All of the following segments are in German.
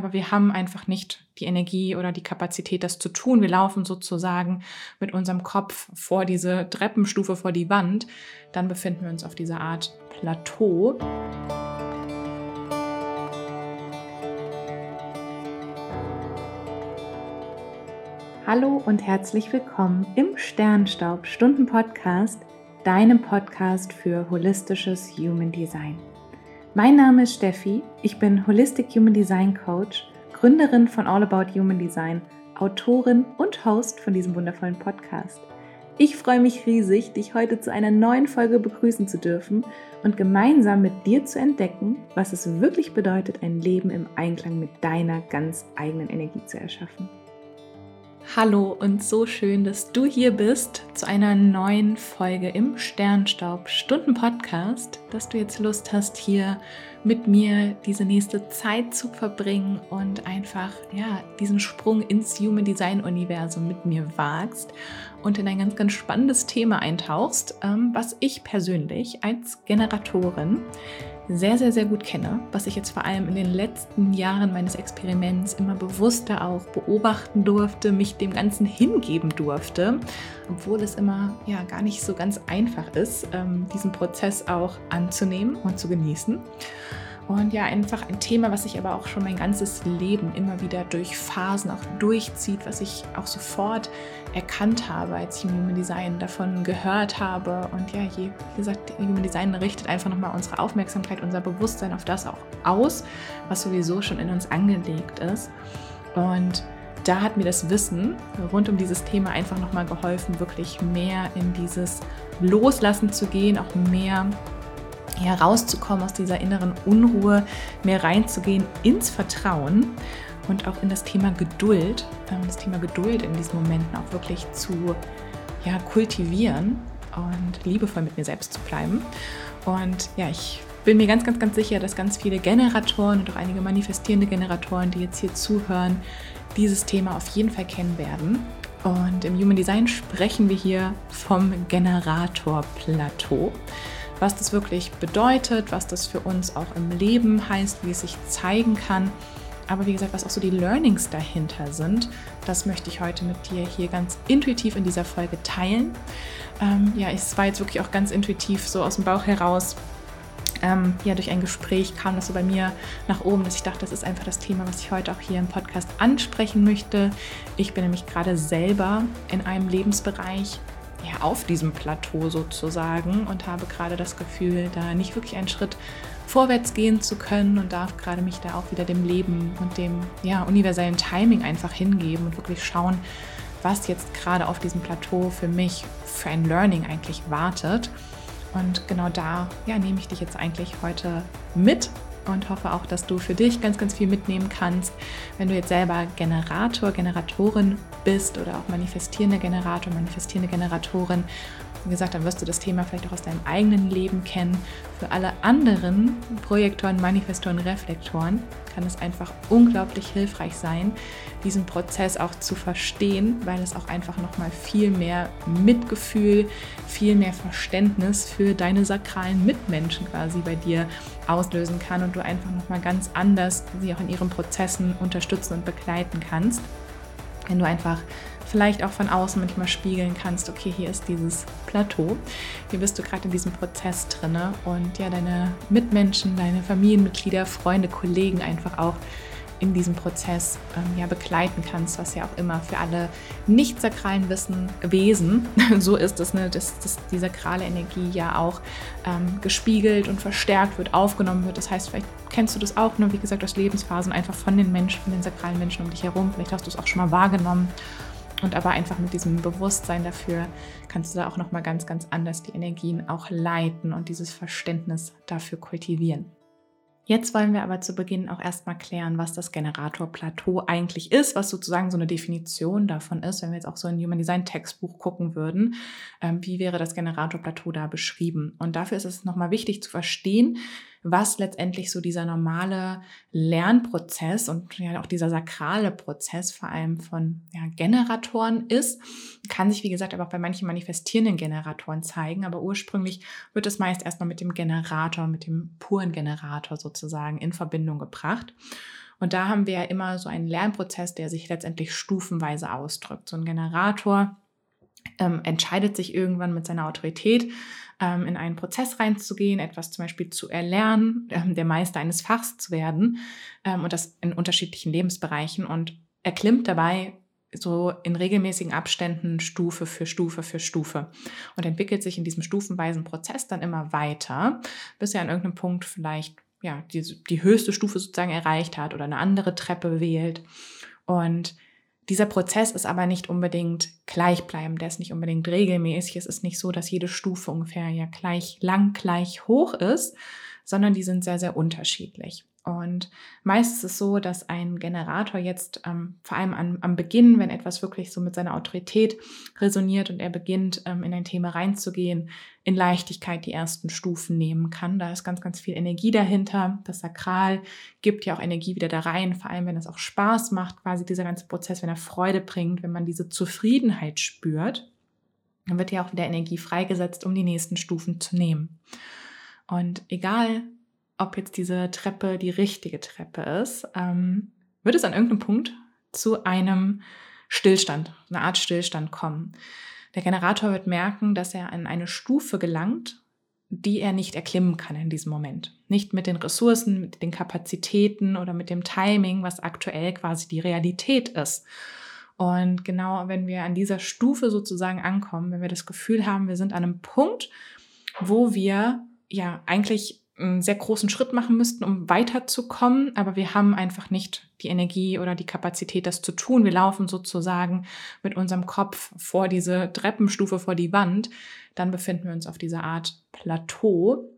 aber wir haben einfach nicht die Energie oder die Kapazität, das zu tun. Wir laufen sozusagen mit unserem Kopf vor diese Treppenstufe, vor die Wand. Dann befinden wir uns auf dieser Art Plateau. Hallo und herzlich willkommen im Sternstaub Stunden Podcast, deinem Podcast für holistisches Human Design. Mein Name ist Steffi, ich bin Holistic Human Design Coach, Gründerin von All About Human Design, Autorin und Host von diesem wundervollen Podcast. Ich freue mich riesig, dich heute zu einer neuen Folge begrüßen zu dürfen und gemeinsam mit dir zu entdecken, was es wirklich bedeutet, ein Leben im Einklang mit deiner ganz eigenen Energie zu erschaffen. Hallo und so schön, dass du hier bist zu einer neuen Folge im Sternstaub Stunden Podcast, dass du jetzt Lust hast, hier mit mir diese nächste Zeit zu verbringen und einfach ja, diesen Sprung ins Human Design Universum mit mir wagst und in ein ganz, ganz spannendes Thema eintauchst, ähm, was ich persönlich als Generatorin sehr, sehr, sehr gut kenne, was ich jetzt vor allem in den letzten Jahren meines Experiments immer bewusster auch beobachten durfte, mich dem Ganzen hingeben durfte, obwohl es immer ja gar nicht so ganz einfach ist, ähm, diesen Prozess auch anzunehmen und zu genießen. Und ja, einfach ein Thema, was sich aber auch schon mein ganzes Leben immer wieder durch Phasen auch durchzieht, was ich auch sofort erkannt habe, als ich Human Design davon gehört habe. Und ja, je, wie gesagt, Human Design richtet einfach nochmal unsere Aufmerksamkeit, unser Bewusstsein auf das auch aus, was sowieso schon in uns angelegt ist. Und da hat mir das Wissen rund um dieses Thema einfach nochmal geholfen, wirklich mehr in dieses Loslassen zu gehen, auch mehr herauszukommen aus dieser inneren Unruhe, mehr reinzugehen ins Vertrauen und auch in das Thema Geduld, ähm, das Thema Geduld in diesen Momenten auch wirklich zu ja, kultivieren und liebevoll mit mir selbst zu bleiben. Und ja, ich bin mir ganz, ganz, ganz sicher, dass ganz viele Generatoren und auch einige manifestierende Generatoren, die jetzt hier zuhören, dieses Thema auf jeden Fall kennen werden. Und im Human Design sprechen wir hier vom Generator-Plateau was das wirklich bedeutet, was das für uns auch im Leben heißt, wie es sich zeigen kann. Aber wie gesagt, was auch so die Learnings dahinter sind, das möchte ich heute mit dir hier ganz intuitiv in dieser Folge teilen. Ähm, ja, es war jetzt wirklich auch ganz intuitiv so aus dem Bauch heraus. Ähm, ja, durch ein Gespräch kam das so bei mir nach oben, dass ich dachte, das ist einfach das Thema, was ich heute auch hier im Podcast ansprechen möchte. Ich bin nämlich gerade selber in einem Lebensbereich, ja, auf diesem Plateau sozusagen und habe gerade das Gefühl, da nicht wirklich einen Schritt vorwärts gehen zu können und darf gerade mich da auch wieder dem Leben und dem ja, universellen Timing einfach hingeben und wirklich schauen, was jetzt gerade auf diesem Plateau für mich für ein Learning eigentlich wartet. Und genau da ja, nehme ich dich jetzt eigentlich heute mit und hoffe auch, dass du für dich ganz, ganz viel mitnehmen kannst, wenn du jetzt selber Generator, Generatorin bist oder auch manifestierende Generator, manifestierende Generatorin wie gesagt, dann wirst du das Thema vielleicht auch aus deinem eigenen Leben kennen. Für alle anderen Projektoren, Manifestoren, Reflektoren kann es einfach unglaublich hilfreich sein, diesen Prozess auch zu verstehen, weil es auch einfach nochmal viel mehr Mitgefühl, viel mehr Verständnis für deine sakralen Mitmenschen quasi bei dir auslösen kann und du einfach nochmal ganz anders sie auch in ihren Prozessen unterstützen und begleiten kannst. Wenn du einfach vielleicht auch von außen manchmal spiegeln kannst, okay, hier ist dieses Plateau, hier bist du gerade in diesem Prozess drinne und ja, deine Mitmenschen, deine Familienmitglieder, Freunde, Kollegen einfach auch in diesem Prozess ähm, ja, begleiten kannst, was ja auch immer für alle nicht sakralen Wissen, Wesen, so ist es, ne, dass, dass die sakrale Energie ja auch ähm, gespiegelt und verstärkt wird, aufgenommen wird. Das heißt, vielleicht kennst du das auch, ne, wie gesagt, aus Lebensphasen einfach von den Menschen, von den sakralen Menschen um dich herum. Vielleicht hast du es auch schon mal wahrgenommen und aber einfach mit diesem Bewusstsein dafür kannst du da auch noch mal ganz ganz anders die Energien auch leiten und dieses Verständnis dafür kultivieren. Jetzt wollen wir aber zu Beginn auch erstmal klären, was das Generator-Plateau eigentlich ist, was sozusagen so eine Definition davon ist, wenn wir jetzt auch so ein Human Design Textbuch gucken würden, ähm, wie wäre das Generator-Plateau da beschrieben. Und dafür ist es nochmal wichtig zu verstehen, was letztendlich so dieser normale Lernprozess und ja auch dieser sakrale Prozess vor allem von ja, Generatoren ist. Kann sich, wie gesagt, aber auch bei manchen manifestierenden Generatoren zeigen, aber ursprünglich wird es meist erstmal mit dem Generator, mit dem puren Generator sozusagen in Verbindung gebracht. Und da haben wir ja immer so einen Lernprozess, der sich letztendlich stufenweise ausdrückt. So ein Generator ähm, entscheidet sich irgendwann mit seiner Autorität, ähm, in einen Prozess reinzugehen, etwas zum Beispiel zu erlernen, ähm, der Meister eines Fachs zu werden ähm, und das in unterschiedlichen Lebensbereichen und erklimmt dabei so in regelmäßigen Abständen Stufe für Stufe für Stufe und entwickelt sich in diesem stufenweisen Prozess dann immer weiter, bis er an irgendeinem Punkt vielleicht ja, die, die höchste Stufe sozusagen erreicht hat oder eine andere Treppe wählt. Und dieser Prozess ist aber nicht unbedingt gleichbleibend, der ist nicht unbedingt regelmäßig. Es ist nicht so, dass jede Stufe ungefähr ja gleich lang, gleich hoch ist, sondern die sind sehr, sehr unterschiedlich. Und meist ist es so, dass ein Generator jetzt ähm, vor allem an, am Beginn, wenn etwas wirklich so mit seiner Autorität resoniert und er beginnt, ähm, in ein Thema reinzugehen, in Leichtigkeit die ersten Stufen nehmen kann. Da ist ganz, ganz viel Energie dahinter. Das Sakral gibt ja auch Energie wieder da rein, vor allem wenn es auch Spaß macht, quasi dieser ganze Prozess, wenn er Freude bringt, wenn man diese Zufriedenheit spürt, dann wird ja auch wieder Energie freigesetzt, um die nächsten Stufen zu nehmen. Und egal, ob jetzt diese Treppe die richtige Treppe ist, ähm, wird es an irgendeinem Punkt zu einem Stillstand, eine Art Stillstand kommen. Der Generator wird merken, dass er an eine Stufe gelangt, die er nicht erklimmen kann in diesem Moment. Nicht mit den Ressourcen, mit den Kapazitäten oder mit dem Timing, was aktuell quasi die Realität ist. Und genau wenn wir an dieser Stufe sozusagen ankommen, wenn wir das Gefühl haben, wir sind an einem Punkt, wo wir ja eigentlich einen sehr großen Schritt machen müssten, um weiterzukommen, aber wir haben einfach nicht die Energie oder die Kapazität, das zu tun. Wir laufen sozusagen mit unserem Kopf vor diese Treppenstufe, vor die Wand. Dann befinden wir uns auf dieser Art Plateau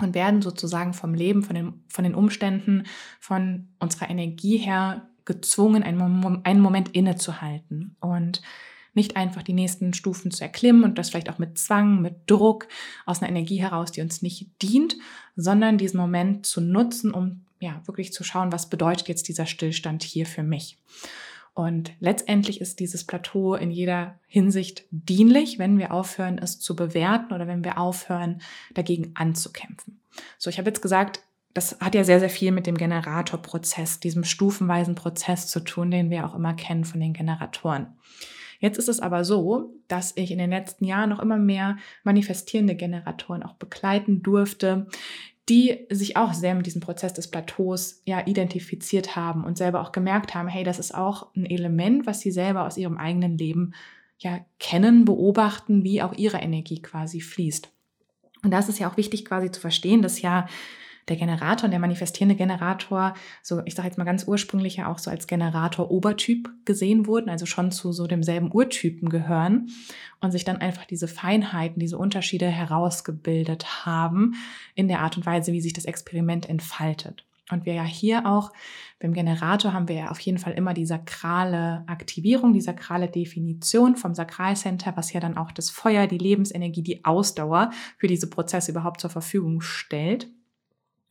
und werden sozusagen vom Leben, von den, von den Umständen, von unserer Energie her gezwungen, einen, einen Moment innezuhalten. Und nicht einfach die nächsten Stufen zu erklimmen und das vielleicht auch mit Zwang, mit Druck, aus einer Energie heraus, die uns nicht dient, sondern diesen Moment zu nutzen, um ja wirklich zu schauen, was bedeutet jetzt dieser Stillstand hier für mich. Und letztendlich ist dieses Plateau in jeder Hinsicht dienlich, wenn wir aufhören, es zu bewerten oder wenn wir aufhören, dagegen anzukämpfen. So, ich habe jetzt gesagt, das hat ja sehr, sehr viel mit dem Generatorprozess, diesem stufenweisen Prozess zu tun, den wir auch immer kennen von den Generatoren. Jetzt ist es aber so, dass ich in den letzten Jahren noch immer mehr manifestierende Generatoren auch begleiten durfte, die sich auch sehr mit diesem Prozess des Plateaus ja identifiziert haben und selber auch gemerkt haben, hey, das ist auch ein Element, was sie selber aus ihrem eigenen Leben ja kennen, beobachten, wie auch ihre Energie quasi fließt. Und das ist ja auch wichtig quasi zu verstehen, dass ja der Generator und der manifestierende Generator, so ich sage jetzt mal ganz ursprünglich ja auch so als Generator-Obertyp gesehen wurden, also schon zu so demselben Urtypen gehören und sich dann einfach diese Feinheiten, diese Unterschiede herausgebildet haben in der Art und Weise, wie sich das Experiment entfaltet. Und wir ja hier auch beim Generator haben wir ja auf jeden Fall immer die sakrale Aktivierung, die sakrale Definition vom Sakralcenter, was ja dann auch das Feuer, die Lebensenergie, die Ausdauer für diese Prozesse überhaupt zur Verfügung stellt.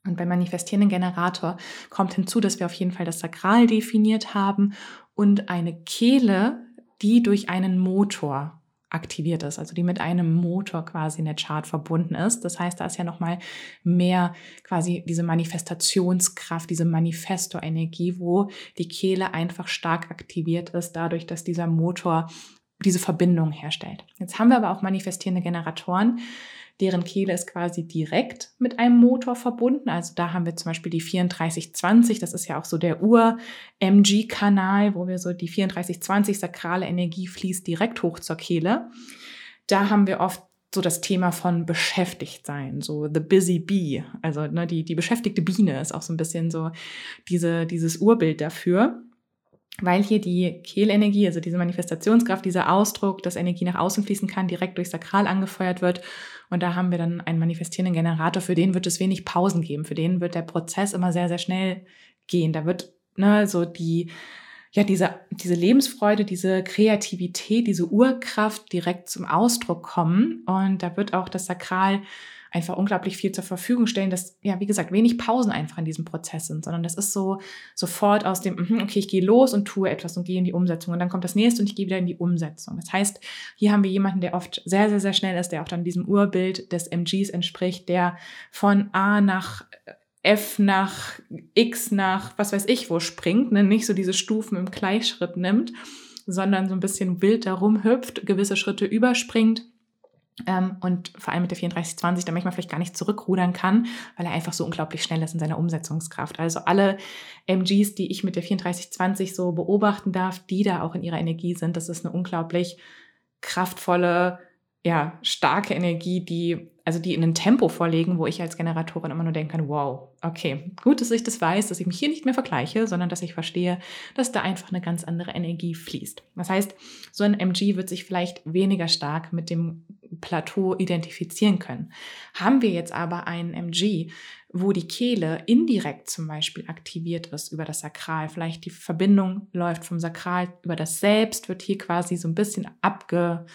Und beim manifestierenden Generator kommt hinzu, dass wir auf jeden Fall das Sakral definiert haben und eine Kehle, die durch einen Motor aktiviert ist, also die mit einem Motor quasi in der Chart verbunden ist. Das heißt, da ist ja noch mal mehr quasi diese Manifestationskraft, diese Manifesto-Energie, wo die Kehle einfach stark aktiviert ist, dadurch, dass dieser Motor diese Verbindung herstellt. Jetzt haben wir aber auch manifestierende Generatoren, Deren Kehle ist quasi direkt mit einem Motor verbunden. Also da haben wir zum Beispiel die 3420. Das ist ja auch so der Ur-MG-Kanal, wo wir so die 3420 sakrale Energie fließt direkt hoch zur Kehle. Da haben wir oft so das Thema von beschäftigt sein, so the busy bee, also ne, die, die beschäftigte Biene ist auch so ein bisschen so diese, dieses Urbild dafür weil hier die Kehlenergie, also diese Manifestationskraft, dieser Ausdruck, dass Energie nach außen fließen kann, direkt durch Sakral angefeuert wird. Und da haben wir dann einen manifestierenden Generator, für den wird es wenig Pausen geben, für den wird der Prozess immer sehr, sehr schnell gehen. Da wird ne, so die, ja, diese, diese Lebensfreude, diese Kreativität, diese Urkraft direkt zum Ausdruck kommen. Und da wird auch das Sakral einfach unglaublich viel zur Verfügung stellen, dass, ja, wie gesagt, wenig Pausen einfach in diesem Prozess sind, sondern das ist so sofort aus dem, mhm, okay, ich gehe los und tue etwas und gehe in die Umsetzung und dann kommt das nächste und ich gehe wieder in die Umsetzung. Das heißt, hier haben wir jemanden, der oft sehr, sehr, sehr schnell ist, der auch dann diesem Urbild des MGs entspricht, der von A nach F nach X nach was weiß ich wo springt, ne? nicht so diese Stufen im Gleichschritt nimmt, sondern so ein bisschen wild darum hüpft, gewisse Schritte überspringt und vor allem mit der 3420 dann manchmal vielleicht gar nicht zurückrudern kann, weil er einfach so unglaublich schnell ist in seiner Umsetzungskraft. Also alle MGs, die ich mit der 3420 so beobachten darf, die da auch in ihrer Energie sind, das ist eine unglaublich kraftvolle, ja, starke Energie, die, also die in ein Tempo vorlegen, wo ich als Generatorin immer nur denken kann, wow, okay, gut, dass ich das weiß, dass ich mich hier nicht mehr vergleiche, sondern dass ich verstehe, dass da einfach eine ganz andere Energie fließt. Das heißt, so ein MG wird sich vielleicht weniger stark mit dem Plateau identifizieren können. Haben wir jetzt aber einen MG, wo die Kehle indirekt zum Beispiel aktiviert ist über das Sakral, vielleicht die Verbindung läuft vom Sakral über das Selbst, wird hier quasi so ein bisschen abge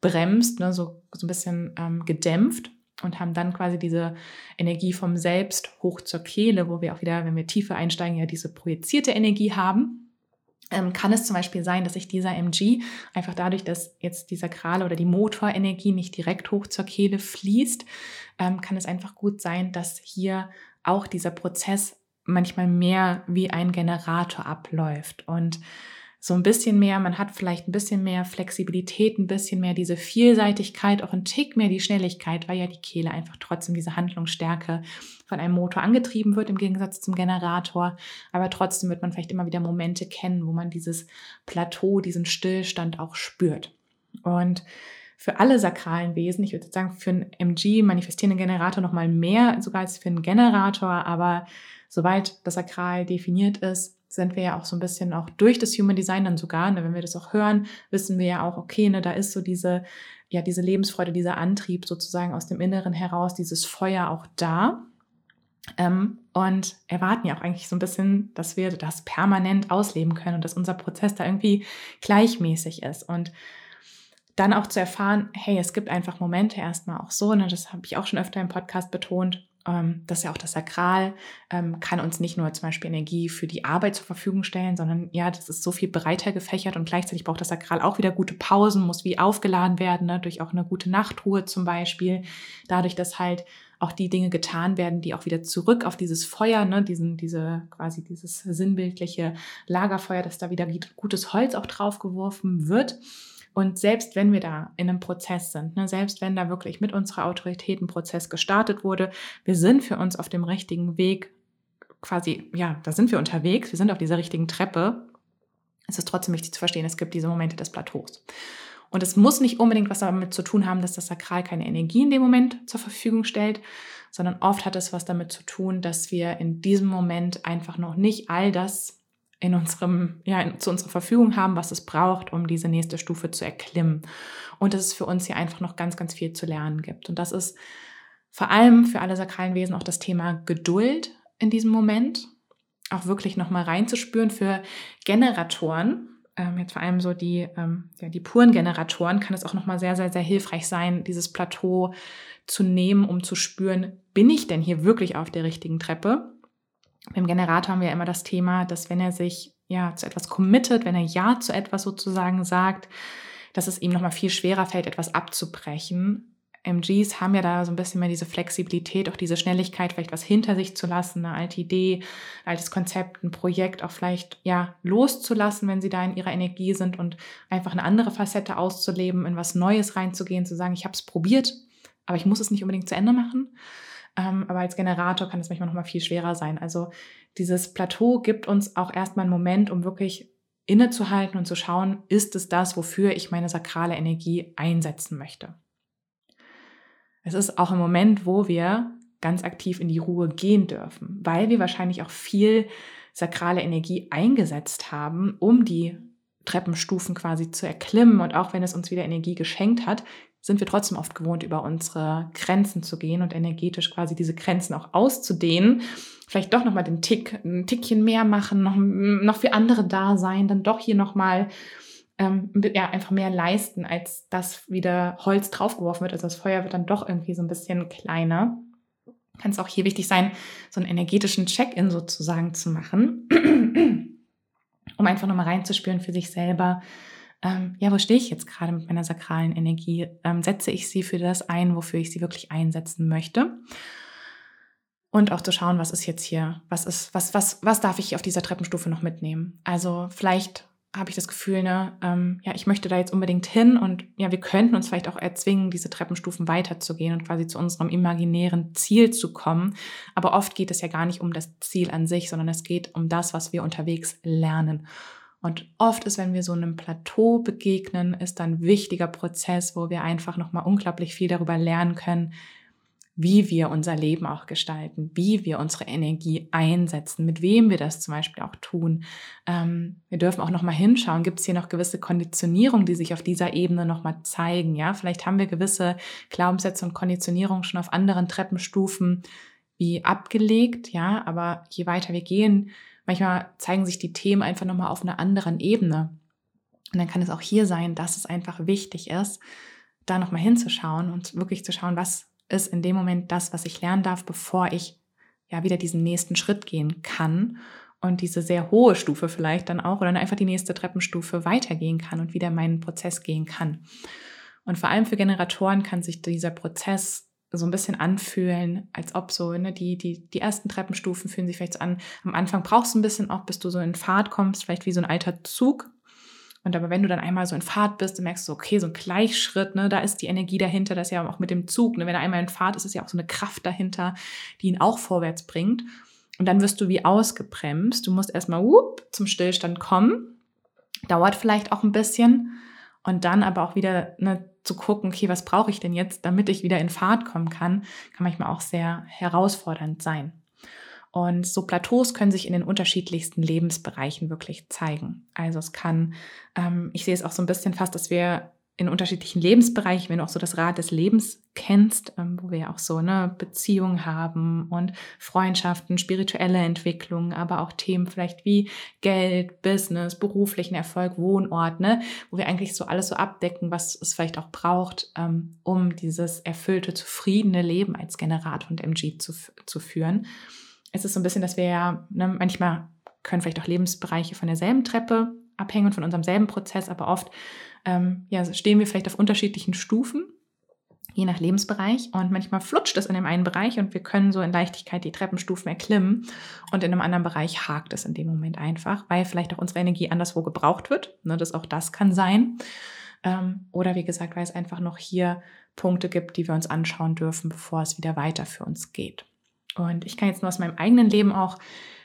bremst, ne, so, so ein bisschen ähm, gedämpft und haben dann quasi diese Energie vom Selbst hoch zur Kehle, wo wir auch wieder, wenn wir tiefer einsteigen, ja diese projizierte Energie haben. Ähm, kann es zum Beispiel sein, dass sich dieser MG einfach dadurch, dass jetzt die Sakrale oder die Motorenergie nicht direkt hoch zur Kehle fließt, ähm, kann es einfach gut sein, dass hier auch dieser Prozess manchmal mehr wie ein Generator abläuft. Und so ein bisschen mehr, man hat vielleicht ein bisschen mehr Flexibilität, ein bisschen mehr diese Vielseitigkeit, auch ein Tick mehr die Schnelligkeit, weil ja die Kehle einfach trotzdem diese Handlungsstärke von einem Motor angetrieben wird im Gegensatz zum Generator. Aber trotzdem wird man vielleicht immer wieder Momente kennen, wo man dieses Plateau, diesen Stillstand auch spürt. Und für alle sakralen Wesen, ich würde sagen, für einen MG manifestierenden Generator noch mal mehr sogar als für einen Generator, aber sobald das Sakral definiert ist, sind wir ja auch so ein bisschen auch durch das Human Design dann sogar, ne, wenn wir das auch hören, wissen wir ja auch, okay, ne, da ist so diese, ja, diese Lebensfreude, dieser Antrieb sozusagen aus dem Inneren heraus, dieses Feuer auch da. Ähm, und erwarten ja auch eigentlich so ein bisschen, dass wir das permanent ausleben können und dass unser Prozess da irgendwie gleichmäßig ist. Und dann auch zu erfahren, hey, es gibt einfach Momente erstmal auch so, ne, das habe ich auch schon öfter im Podcast betont, ähm, das ist ja auch das Sakral, ähm, kann uns nicht nur zum Beispiel Energie für die Arbeit zur Verfügung stellen, sondern ja, das ist so viel breiter gefächert und gleichzeitig braucht das Sakral auch wieder gute Pausen, muss wie aufgeladen werden, ne, durch auch eine gute Nachtruhe zum Beispiel. Dadurch, dass halt auch die Dinge getan werden, die auch wieder zurück auf dieses Feuer, ne, diesen, diese quasi dieses sinnbildliche Lagerfeuer, dass da wieder gutes Holz auch draufgeworfen wird. Und selbst wenn wir da in einem Prozess sind, ne, selbst wenn da wirklich mit unserer Autorität ein Prozess gestartet wurde, wir sind für uns auf dem richtigen Weg, quasi, ja, da sind wir unterwegs, wir sind auf dieser richtigen Treppe. Es ist trotzdem wichtig zu verstehen, es gibt diese Momente des Plateaus. Und es muss nicht unbedingt was damit zu tun haben, dass das Sakral keine Energie in dem Moment zur Verfügung stellt, sondern oft hat es was damit zu tun, dass wir in diesem Moment einfach noch nicht all das in unserem, ja, in, zu unserer Verfügung haben, was es braucht, um diese nächste Stufe zu erklimmen. Und dass es für uns hier einfach noch ganz, ganz viel zu lernen gibt. Und das ist vor allem für alle sakralen Wesen auch das Thema Geduld in diesem Moment. Auch wirklich nochmal reinzuspüren für Generatoren. Ähm, jetzt vor allem so die, ähm, ja, die puren Generatoren kann es auch nochmal sehr, sehr, sehr hilfreich sein, dieses Plateau zu nehmen, um zu spüren, bin ich denn hier wirklich auf der richtigen Treppe? Beim Generator haben wir ja immer das Thema, dass wenn er sich ja zu etwas committet, wenn er Ja zu etwas sozusagen sagt, dass es ihm nochmal viel schwerer fällt, etwas abzubrechen. MGs haben ja da so ein bisschen mehr diese Flexibilität, auch diese Schnelligkeit, vielleicht was hinter sich zu lassen, eine alte Idee, ein altes Konzept, ein Projekt auch vielleicht ja loszulassen, wenn sie da in ihrer Energie sind und einfach eine andere Facette auszuleben, in was Neues reinzugehen, zu sagen, ich habe es probiert, aber ich muss es nicht unbedingt zu Ende machen. Ähm, aber als Generator kann es manchmal noch mal viel schwerer sein. Also dieses Plateau gibt uns auch erstmal einen Moment, um wirklich innezuhalten und zu schauen, ist es das, wofür ich meine sakrale Energie einsetzen möchte. Es ist auch ein Moment, wo wir ganz aktiv in die Ruhe gehen dürfen, weil wir wahrscheinlich auch viel sakrale Energie eingesetzt haben, um die Treppenstufen quasi zu erklimmen. Und auch wenn es uns wieder Energie geschenkt hat, sind wir trotzdem oft gewohnt, über unsere Grenzen zu gehen und energetisch quasi diese Grenzen auch auszudehnen. Vielleicht doch nochmal den Tick, ein Tickchen mehr machen, noch, noch für andere da sein, dann doch hier nochmal ähm, ja, einfach mehr leisten, als dass wieder Holz draufgeworfen wird. Also das Feuer wird dann doch irgendwie so ein bisschen kleiner. Kann es auch hier wichtig sein, so einen energetischen Check-in sozusagen zu machen, um einfach nochmal reinzuspüren für sich selber, ähm, ja, wo stehe ich jetzt gerade mit meiner sakralen Energie? Ähm, setze ich sie für das ein, wofür ich sie wirklich einsetzen möchte? Und auch zu schauen, was ist jetzt hier, was ist, was, was, was darf ich auf dieser Treppenstufe noch mitnehmen? Also vielleicht habe ich das Gefühl, ne, ähm, ja, ich möchte da jetzt unbedingt hin und ja, wir könnten uns vielleicht auch erzwingen, diese Treppenstufen weiterzugehen und quasi zu unserem imaginären Ziel zu kommen. Aber oft geht es ja gar nicht um das Ziel an sich, sondern es geht um das, was wir unterwegs lernen. Und oft ist, wenn wir so einem Plateau begegnen, ist ein wichtiger Prozess, wo wir einfach nochmal unglaublich viel darüber lernen können, wie wir unser Leben auch gestalten, wie wir unsere Energie einsetzen, mit wem wir das zum Beispiel auch tun. Ähm, wir dürfen auch nochmal hinschauen, gibt es hier noch gewisse Konditionierungen, die sich auf dieser Ebene nochmal zeigen. Ja, vielleicht haben wir gewisse Glaubenssätze und Konditionierungen schon auf anderen Treppenstufen wie abgelegt. Ja, aber je weiter wir gehen, manchmal zeigen sich die Themen einfach nochmal auf einer anderen Ebene. Und dann kann es auch hier sein, dass es einfach wichtig ist, da nochmal hinzuschauen und wirklich zu schauen, was ist in dem Moment das, was ich lernen darf, bevor ich ja wieder diesen nächsten Schritt gehen kann und diese sehr hohe Stufe vielleicht dann auch oder einfach die nächste Treppenstufe weitergehen kann und wieder meinen Prozess gehen kann. Und vor allem für Generatoren kann sich dieser Prozess so ein bisschen anfühlen, als ob so, ne, die, die, die ersten Treppenstufen fühlen sich vielleicht so an. Am Anfang brauchst du ein bisschen auch, bis du so in Fahrt kommst, vielleicht wie so ein alter Zug, und aber wenn du dann einmal so in Fahrt bist, dann merkst du, okay, so ein Gleichschritt, ne, da ist die Energie dahinter, das ist ja auch mit dem Zug, ne, wenn er einmal in Fahrt ist, ist ja auch so eine Kraft dahinter, die ihn auch vorwärts bringt. Und dann wirst du wie ausgebremst. Du musst erstmal whoop, zum Stillstand kommen. Dauert vielleicht auch ein bisschen. Und dann aber auch wieder ne, zu gucken, okay, was brauche ich denn jetzt, damit ich wieder in Fahrt kommen kann, kann manchmal auch sehr herausfordernd sein. Und so Plateaus können sich in den unterschiedlichsten Lebensbereichen wirklich zeigen. Also es kann, ähm, ich sehe es auch so ein bisschen fast, dass wir in unterschiedlichen Lebensbereichen, wenn du auch so das Rad des Lebens kennst, ähm, wo wir auch so eine Beziehung haben und Freundschaften, spirituelle Entwicklung, aber auch Themen vielleicht wie Geld, Business, beruflichen Erfolg, Wohnort, ne, wo wir eigentlich so alles so abdecken, was es vielleicht auch braucht, ähm, um dieses erfüllte, zufriedene Leben als Generator und MG zu, zu führen es ist so ein bisschen, dass wir ja, ne, manchmal können vielleicht auch Lebensbereiche von derselben Treppe abhängen und von unserem selben Prozess, aber oft ähm, ja, stehen wir vielleicht auf unterschiedlichen Stufen, je nach Lebensbereich. Und manchmal flutscht es in dem einen Bereich und wir können so in Leichtigkeit die Treppenstufen erklimmen. Und in einem anderen Bereich hakt es in dem Moment einfach, weil vielleicht auch unsere Energie anderswo gebraucht wird. Ne, das auch das kann sein. Ähm, oder wie gesagt, weil es einfach noch hier Punkte gibt, die wir uns anschauen dürfen, bevor es wieder weiter für uns geht. Und ich kann jetzt nur aus meinem eigenen Leben auch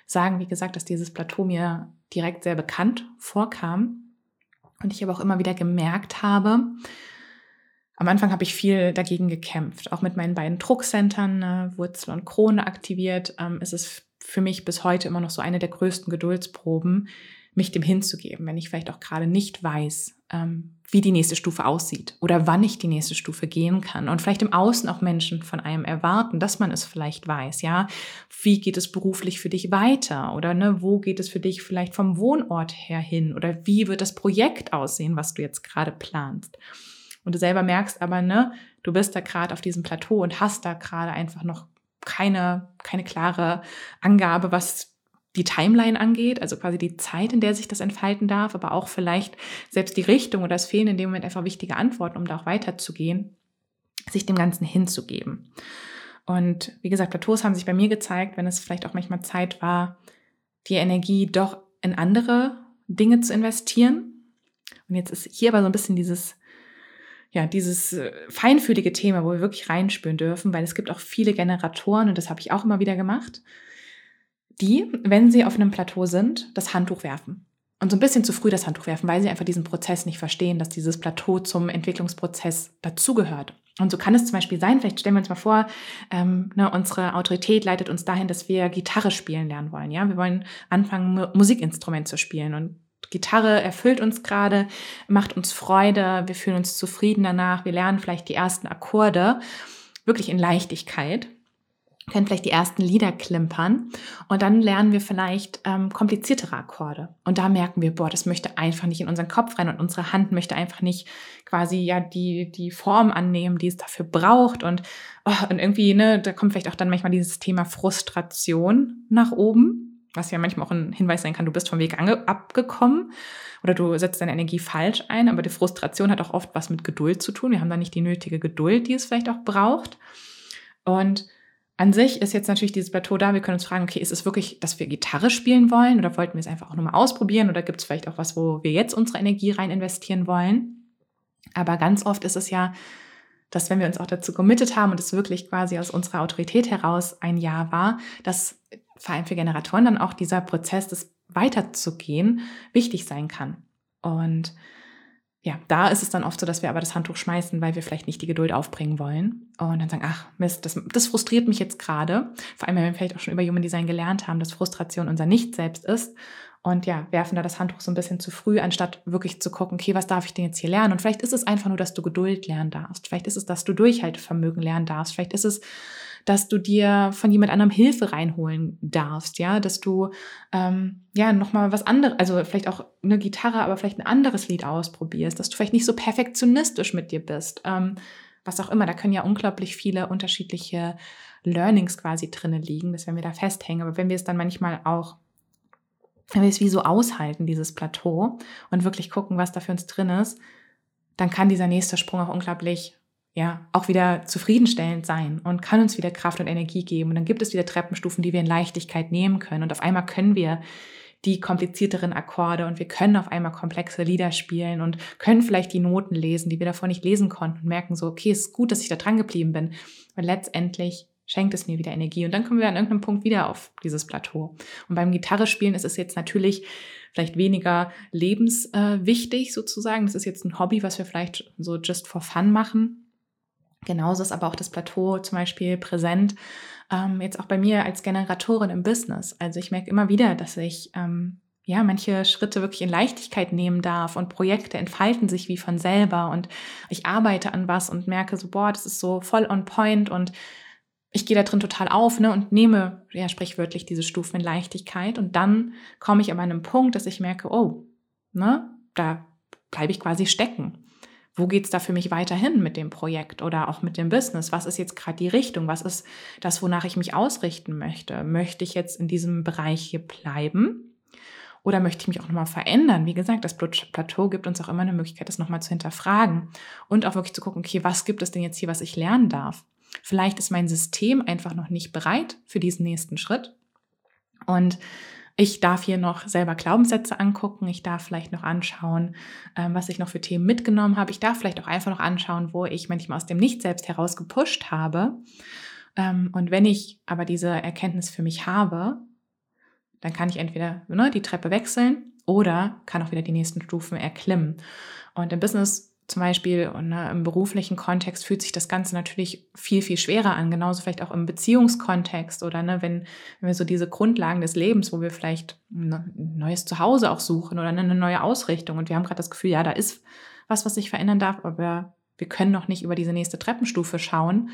sagen, wie gesagt, dass dieses Plateau mir direkt sehr bekannt vorkam. Und ich aber auch immer wieder gemerkt habe, am Anfang habe ich viel dagegen gekämpft, auch mit meinen beiden Druckcentern, äh, Wurzel und Krone aktiviert. Ähm, ist es für mich bis heute immer noch so eine der größten Geduldsproben, mich dem hinzugeben, wenn ich vielleicht auch gerade nicht weiß, ähm, wie die nächste Stufe aussieht oder wann ich die nächste Stufe gehen kann. Und vielleicht im Außen auch Menschen von einem erwarten, dass man es vielleicht weiß, ja. Wie geht es beruflich für dich weiter? Oder ne, wo geht es für dich vielleicht vom Wohnort her hin? Oder wie wird das Projekt aussehen, was du jetzt gerade planst? Und du selber merkst aber, ne, du bist da gerade auf diesem Plateau und hast da gerade einfach noch keine, keine klare Angabe, was die Timeline angeht, also quasi die Zeit, in der sich das entfalten darf, aber auch vielleicht selbst die Richtung oder es fehlen in dem Moment einfach wichtige Antworten, um da auch weiterzugehen, sich dem Ganzen hinzugeben. Und wie gesagt, Plateaus haben sich bei mir gezeigt, wenn es vielleicht auch manchmal Zeit war, die Energie doch in andere Dinge zu investieren. Und jetzt ist hier aber so ein bisschen dieses, ja, dieses äh, feinfühlige Thema, wo wir wirklich reinspüren dürfen, weil es gibt auch viele Generatoren und das habe ich auch immer wieder gemacht die, wenn sie auf einem Plateau sind, das Handtuch werfen. Und so ein bisschen zu früh das Handtuch werfen, weil sie einfach diesen Prozess nicht verstehen, dass dieses Plateau zum Entwicklungsprozess dazugehört. Und so kann es zum Beispiel sein, vielleicht stellen wir uns mal vor, ähm, ne, unsere Autorität leitet uns dahin, dass wir Gitarre spielen lernen wollen. Ja, wir wollen anfangen, Musikinstrument zu spielen. Und Gitarre erfüllt uns gerade, macht uns Freude, wir fühlen uns zufrieden danach, wir lernen vielleicht die ersten Akkorde, wirklich in Leichtigkeit können vielleicht die ersten Lieder klimpern und dann lernen wir vielleicht ähm, kompliziertere Akkorde. Und da merken wir, boah, das möchte einfach nicht in unseren Kopf rein und unsere Hand möchte einfach nicht quasi ja die, die Form annehmen, die es dafür braucht. Und, oh, und irgendwie, ne, da kommt vielleicht auch dann manchmal dieses Thema Frustration nach oben, was ja manchmal auch ein Hinweis sein kann, du bist vom Weg abgekommen oder du setzt deine Energie falsch ein. Aber die Frustration hat auch oft was mit Geduld zu tun. Wir haben da nicht die nötige Geduld, die es vielleicht auch braucht. Und an sich ist jetzt natürlich dieses Plateau da. Wir können uns fragen, okay, ist es wirklich, dass wir Gitarre spielen wollen oder wollten wir es einfach auch nur mal ausprobieren oder gibt es vielleicht auch was, wo wir jetzt unsere Energie rein investieren wollen? Aber ganz oft ist es ja, dass wenn wir uns auch dazu committed haben und es wirklich quasi aus unserer Autorität heraus ein Jahr war, dass vor allem für Generatoren dann auch dieser Prozess des weiterzugehen wichtig sein kann. Und ja, da ist es dann oft so, dass wir aber das Handtuch schmeißen, weil wir vielleicht nicht die Geduld aufbringen wollen. Und dann sagen, ach Mist, das, das frustriert mich jetzt gerade. Vor allem, wenn wir vielleicht auch schon über Human Design gelernt haben, dass Frustration unser Nicht-Selbst ist. Und ja, werfen da das Handtuch so ein bisschen zu früh, anstatt wirklich zu gucken, okay, was darf ich denn jetzt hier lernen? Und vielleicht ist es einfach nur, dass du Geduld lernen darfst. Vielleicht ist es, dass du Durchhaltevermögen lernen darfst. Vielleicht ist es, dass du dir von jemand anderem Hilfe reinholen darfst, ja, dass du ähm, ja nochmal was anderes, also vielleicht auch eine Gitarre, aber vielleicht ein anderes Lied ausprobierst, dass du vielleicht nicht so perfektionistisch mit dir bist, ähm, was auch immer. Da können ja unglaublich viele unterschiedliche Learnings quasi drinnen liegen, dass wenn wir da festhängen, aber wenn wir es dann manchmal auch wenn wir es wie so aushalten, dieses Plateau und wirklich gucken, was da für uns drin ist, dann kann dieser nächste Sprung auch unglaublich ja, auch wieder zufriedenstellend sein und kann uns wieder Kraft und Energie geben. Und dann gibt es wieder Treppenstufen, die wir in Leichtigkeit nehmen können. Und auf einmal können wir die komplizierteren Akkorde und wir können auf einmal komplexe Lieder spielen und können vielleicht die Noten lesen, die wir davor nicht lesen konnten und merken so, okay, es ist gut, dass ich da dran geblieben bin. Weil letztendlich schenkt es mir wieder Energie. Und dann kommen wir an irgendeinem Punkt wieder auf dieses Plateau. Und beim Gitarrespielen ist es jetzt natürlich vielleicht weniger lebenswichtig sozusagen. Das ist jetzt ein Hobby, was wir vielleicht so just for fun machen. Genauso ist aber auch das Plateau zum Beispiel präsent, ähm, jetzt auch bei mir als Generatorin im Business. Also ich merke immer wieder, dass ich ähm, ja manche Schritte wirklich in Leichtigkeit nehmen darf und Projekte entfalten sich wie von selber und ich arbeite an was und merke so, boah, das ist so voll on point und ich gehe da drin total auf ne, und nehme ja sprichwörtlich diese Stufen in Leichtigkeit und dann komme ich aber an einem Punkt, dass ich merke, oh, ne, da bleibe ich quasi stecken wo geht's da für mich weiterhin mit dem Projekt oder auch mit dem Business? Was ist jetzt gerade die Richtung? Was ist das, wonach ich mich ausrichten möchte? Möchte ich jetzt in diesem Bereich hier bleiben? Oder möchte ich mich auch nochmal verändern? Wie gesagt, das Plateau gibt uns auch immer eine Möglichkeit, das nochmal zu hinterfragen und auch wirklich zu gucken, okay, was gibt es denn jetzt hier, was ich lernen darf? Vielleicht ist mein System einfach noch nicht bereit für diesen nächsten Schritt. Und ich darf hier noch selber Glaubenssätze angucken. Ich darf vielleicht noch anschauen, ähm, was ich noch für Themen mitgenommen habe. Ich darf vielleicht auch einfach noch anschauen, wo ich manchmal aus dem Nicht-Selbst heraus gepusht habe. Ähm, und wenn ich aber diese Erkenntnis für mich habe, dann kann ich entweder ne, die Treppe wechseln oder kann auch wieder die nächsten Stufen erklimmen. Und im Business zum Beispiel ne, im beruflichen Kontext fühlt sich das Ganze natürlich viel, viel schwerer an. Genauso vielleicht auch im Beziehungskontext oder ne, wenn, wenn wir so diese Grundlagen des Lebens, wo wir vielleicht ein neues Zuhause auch suchen oder eine neue Ausrichtung und wir haben gerade das Gefühl, ja, da ist was, was sich verändern darf, aber wir können noch nicht über diese nächste Treppenstufe schauen.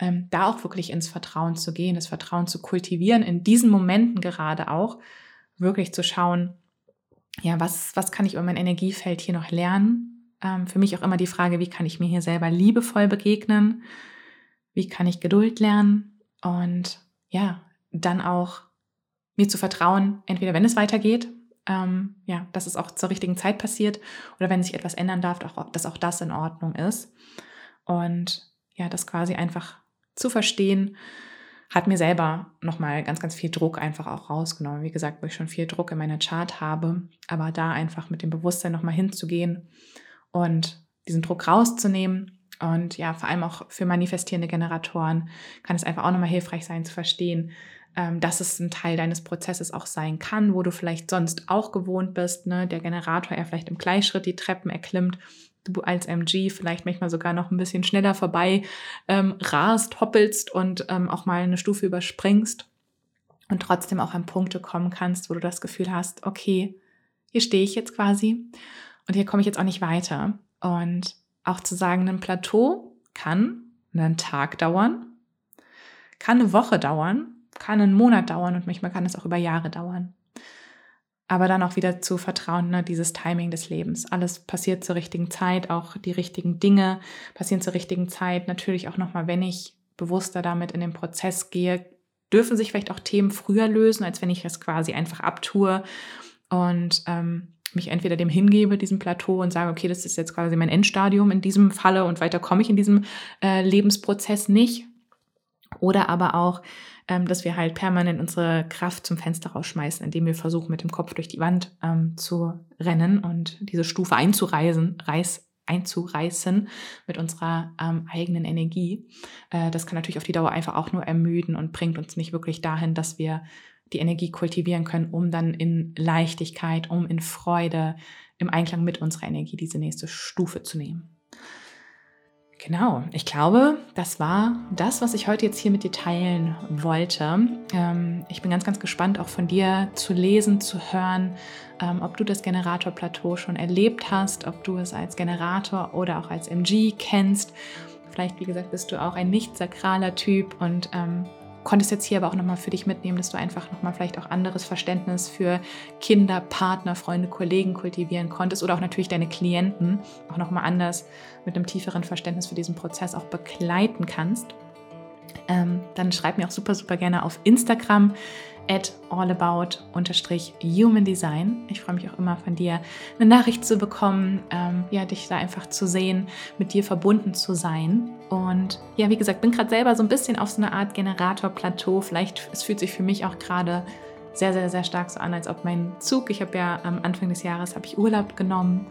Ähm, da auch wirklich ins Vertrauen zu gehen, das Vertrauen zu kultivieren, in diesen Momenten gerade auch wirklich zu schauen, ja, was, was kann ich über mein Energiefeld hier noch lernen? Ähm, für mich auch immer die Frage, wie kann ich mir hier selber liebevoll begegnen? Wie kann ich Geduld lernen? Und ja, dann auch mir zu vertrauen, entweder wenn es weitergeht, ähm, ja, dass es auch zur richtigen Zeit passiert oder wenn sich etwas ändern darf, auch, dass auch das in Ordnung ist. Und ja, das quasi einfach zu verstehen, hat mir selber nochmal ganz, ganz viel Druck einfach auch rausgenommen. Wie gesagt, wo ich schon viel Druck in meiner Chart habe, aber da einfach mit dem Bewusstsein nochmal hinzugehen und diesen Druck rauszunehmen. Und ja, vor allem auch für manifestierende Generatoren kann es einfach auch nochmal hilfreich sein zu verstehen, ähm, dass es ein Teil deines Prozesses auch sein kann, wo du vielleicht sonst auch gewohnt bist. Ne? Der Generator, er vielleicht im Gleichschritt die Treppen erklimmt, du als MG vielleicht manchmal sogar noch ein bisschen schneller vorbei ähm, rast, hoppelst und ähm, auch mal eine Stufe überspringst und trotzdem auch an Punkte kommen kannst, wo du das Gefühl hast, okay, hier stehe ich jetzt quasi und hier komme ich jetzt auch nicht weiter. Und auch zu sagen, ein Plateau kann einen Tag dauern, kann eine Woche dauern, kann einen Monat dauern und manchmal kann es auch über Jahre dauern. Aber dann auch wieder zu vertrauen, ne, dieses Timing des Lebens. Alles passiert zur richtigen Zeit, auch die richtigen Dinge passieren zur richtigen Zeit. Natürlich auch nochmal, wenn ich bewusster damit in den Prozess gehe, dürfen sich vielleicht auch Themen früher lösen, als wenn ich es quasi einfach abtue. Und ähm, mich entweder dem hingebe, diesem Plateau und sage, okay, das ist jetzt quasi mein Endstadium in diesem Falle und weiter komme ich in diesem äh, Lebensprozess nicht. Oder aber auch, ähm, dass wir halt permanent unsere Kraft zum Fenster rausschmeißen, indem wir versuchen, mit dem Kopf durch die Wand ähm, zu rennen und diese Stufe einzureisen, reiß, einzureißen mit unserer ähm, eigenen Energie. Äh, das kann natürlich auf die Dauer einfach auch nur ermüden und bringt uns nicht wirklich dahin, dass wir die Energie kultivieren können, um dann in Leichtigkeit, um in Freude, im Einklang mit unserer Energie diese nächste Stufe zu nehmen. Genau, ich glaube, das war das, was ich heute jetzt hier mit dir teilen wollte. Ähm, ich bin ganz, ganz gespannt, auch von dir zu lesen, zu hören, ähm, ob du das Generatorplateau schon erlebt hast, ob du es als Generator oder auch als MG kennst. Vielleicht, wie gesagt, bist du auch ein nicht sakraler Typ und ähm, konntest jetzt hier aber auch nochmal für dich mitnehmen, dass du einfach nochmal vielleicht auch anderes Verständnis für Kinder, Partner, Freunde, Kollegen kultivieren konntest oder auch natürlich deine Klienten auch nochmal anders mit einem tieferen Verständnis für diesen Prozess auch begleiten kannst. Ähm, dann schreib mir auch super, super gerne auf Instagram at allabout-human-design. Ich freue mich auch immer von dir, eine Nachricht zu bekommen, ähm, ja, dich da einfach zu sehen, mit dir verbunden zu sein. Und ja, wie gesagt, bin gerade selber so ein bisschen auf so eine Art Generator-Plateau. Vielleicht, es fühlt sich für mich auch gerade sehr, sehr, sehr stark so an, als ob mein Zug, ich habe ja am Anfang des Jahres, habe ich Urlaub genommen,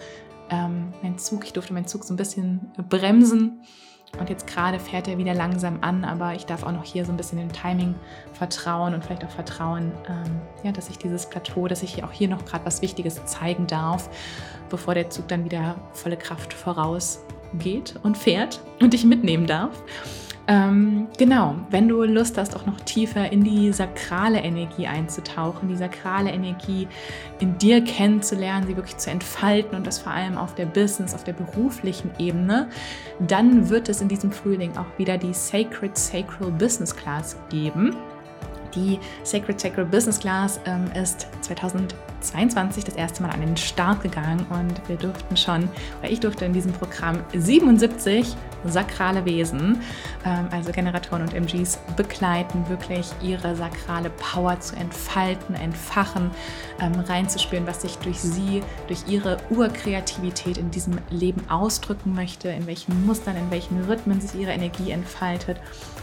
ähm, mein Zug, ich durfte meinen Zug so ein bisschen bremsen und jetzt gerade fährt er wieder langsam an, aber ich darf auch noch hier so ein bisschen dem Timing vertrauen und vielleicht auch vertrauen, ähm, ja, dass ich dieses Plateau, dass ich auch hier noch gerade was Wichtiges zeigen darf, bevor der Zug dann wieder volle Kraft vorausgeht und fährt und ich mitnehmen darf. Ähm, genau, wenn du Lust hast, auch noch tiefer in die sakrale Energie einzutauchen, die sakrale Energie in dir kennenzulernen, sie wirklich zu entfalten und das vor allem auf der Business, auf der beruflichen Ebene, dann wird es in diesem Frühling auch wieder die Sacred Sacral Business Class geben. Die Sacred Sacral Business Class ähm, ist 2022 das erste Mal an den Start gegangen und wir durften schon, oder ich durfte in diesem Programm 77 sakrale Wesen, ähm, also Generatoren und MGs, begleiten, wirklich ihre sakrale Power zu entfalten, entfachen, ähm, reinzuspüren, was sich durch sie, durch ihre Urkreativität in diesem Leben ausdrücken möchte, in welchen Mustern, in welchen Rhythmen sich ihre Energie entfaltet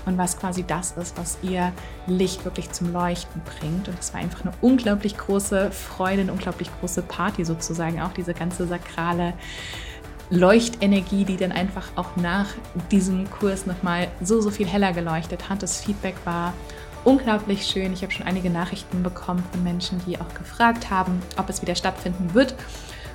und was quasi das ist, was ihr Licht wirklich zum Leuchten bringt. Und es war einfach eine unglaublich große Freude, eine unglaublich große Party sozusagen, auch diese ganze sakrale Leuchtenergie, die dann einfach auch nach diesem Kurs nochmal so, so viel heller geleuchtet hat. Das Feedback war unglaublich schön. Ich habe schon einige Nachrichten bekommen von Menschen, die auch gefragt haben, ob es wieder stattfinden wird.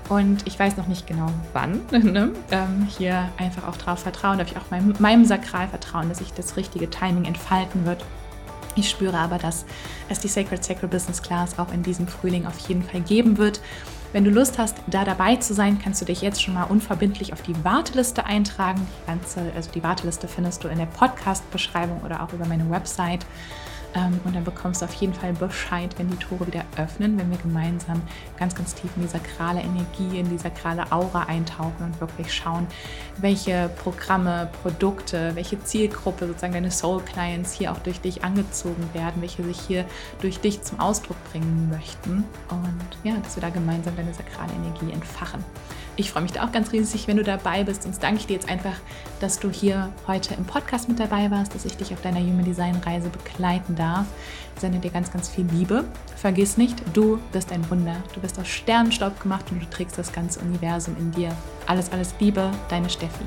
Und ich weiß noch nicht genau wann. Ne? Ähm, hier einfach auch drauf vertrauen, darf ich auch meinem, meinem Sakral vertrauen, dass sich das richtige Timing entfalten wird. Ich spüre aber, dass es die Sacred Sacred Business Class auch in diesem Frühling auf jeden Fall geben wird. Wenn du Lust hast, da dabei zu sein, kannst du dich jetzt schon mal unverbindlich auf die Warteliste eintragen. Die ganze, also die Warteliste findest du in der Podcast-Beschreibung oder auch über meine Website. Ähm, und dann bekommst du auf jeden Fall Bescheid, wenn die Tore wieder öffnen, wenn wir gemeinsam ganz, ganz tief in die sakrale Energie, in die sakrale Aura eintauchen und wirklich schauen, welche Programme, Produkte, welche Zielgruppe, sozusagen deine Soul Clients hier auch durch dich angezogen werden, welche sich hier durch dich zum Ausdruck bringen möchten. Und ja, dass wir da gemeinsam deine sakrale Energie entfachen. Ich freue mich da auch ganz riesig, wenn du dabei bist. Und danke ich dir jetzt einfach, dass du hier heute im Podcast mit dabei warst, dass ich dich auf deiner Human Design Reise begleiten darf. Ich sende dir ganz, ganz viel Liebe. Vergiss nicht, du bist ein Wunder. Du bist aus Sternenstaub gemacht und du trägst das ganze Universum in dir. Alles, alles Liebe, deine Steffi.